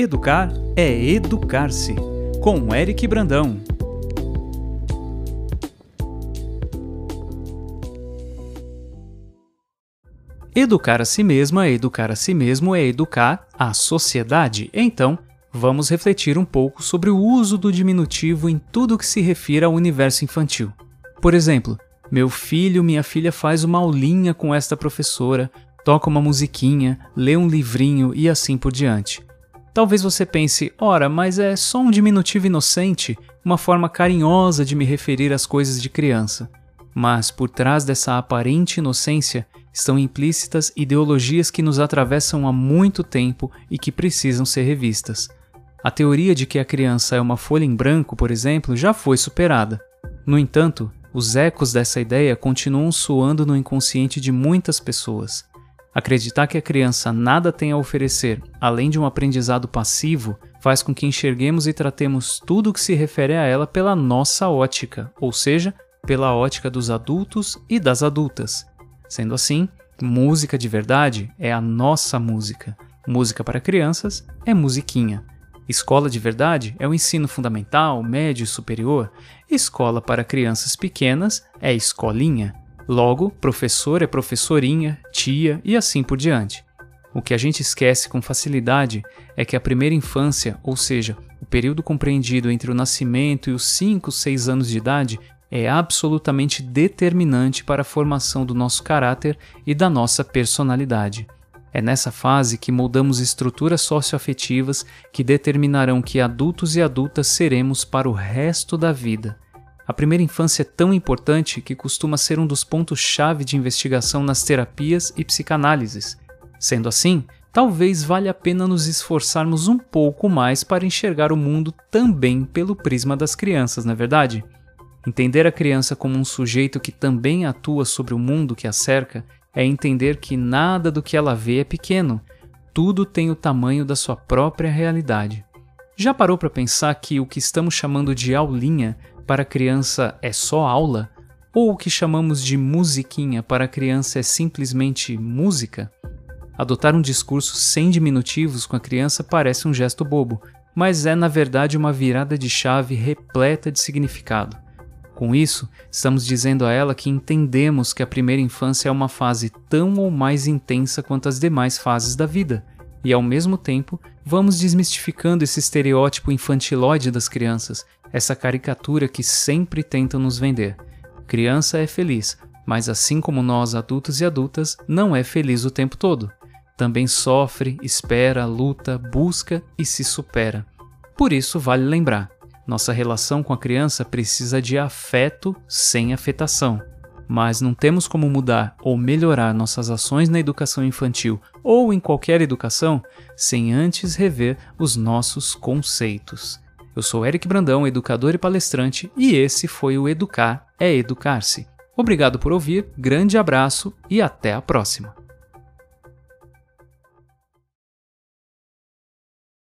Educar é educar-se. Com Eric Brandão. Educar a si mesma, educar a si mesmo é educar a sociedade. Então, vamos refletir um pouco sobre o uso do diminutivo em tudo que se refere ao universo infantil. Por exemplo, meu filho, minha filha faz uma aulinha com esta professora, toca uma musiquinha, lê um livrinho e assim por diante. Talvez você pense, ora, mas é só um diminutivo inocente, uma forma carinhosa de me referir às coisas de criança. Mas por trás dessa aparente inocência estão implícitas ideologias que nos atravessam há muito tempo e que precisam ser revistas. A teoria de que a criança é uma folha em branco, por exemplo, já foi superada. No entanto, os ecos dessa ideia continuam soando no inconsciente de muitas pessoas. Acreditar que a criança nada tem a oferecer além de um aprendizado passivo faz com que enxerguemos e tratemos tudo o que se refere a ela pela nossa ótica, ou seja, pela ótica dos adultos e das adultas. Sendo assim, música de verdade é a nossa música. Música para crianças é musiquinha. Escola de verdade é o ensino fundamental, médio e superior. Escola para crianças pequenas é escolinha. Logo, professor é professorinha, tia e assim por diante. O que a gente esquece com facilidade é que a primeira infância, ou seja, o período compreendido entre o nascimento e os 5, 6 anos de idade, é absolutamente determinante para a formação do nosso caráter e da nossa personalidade. É nessa fase que moldamos estruturas socioafetivas que determinarão que adultos e adultas seremos para o resto da vida. A primeira infância é tão importante que costuma ser um dos pontos-chave de investigação nas terapias e psicanálises. Sendo assim, talvez valha a pena nos esforçarmos um pouco mais para enxergar o mundo também pelo prisma das crianças, não é verdade? Entender a criança como um sujeito que também atua sobre o mundo que a cerca é entender que nada do que ela vê é pequeno, tudo tem o tamanho da sua própria realidade. Já parou para pensar que o que estamos chamando de aulinha para criança é só aula? Ou o que chamamos de musiquinha para criança é simplesmente música? Adotar um discurso sem diminutivos com a criança parece um gesto bobo, mas é na verdade uma virada de chave repleta de significado. Com isso, estamos dizendo a ela que entendemos que a primeira infância é uma fase tão ou mais intensa quanto as demais fases da vida, e ao mesmo tempo vamos desmistificando esse estereótipo infantilóide das crianças, essa caricatura que sempre tentam nos vender. Criança é feliz, mas assim como nós adultos e adultas, não é feliz o tempo todo. Também sofre, espera, luta, busca e se supera. Por isso vale lembrar: nossa relação com a criança precisa de afeto sem afetação. Mas não temos como mudar ou melhorar nossas ações na educação infantil ou em qualquer educação sem antes rever os nossos conceitos. Eu sou Eric Brandão, educador e palestrante, e esse foi o Educar é Educar-se. Obrigado por ouvir, grande abraço e até a próxima.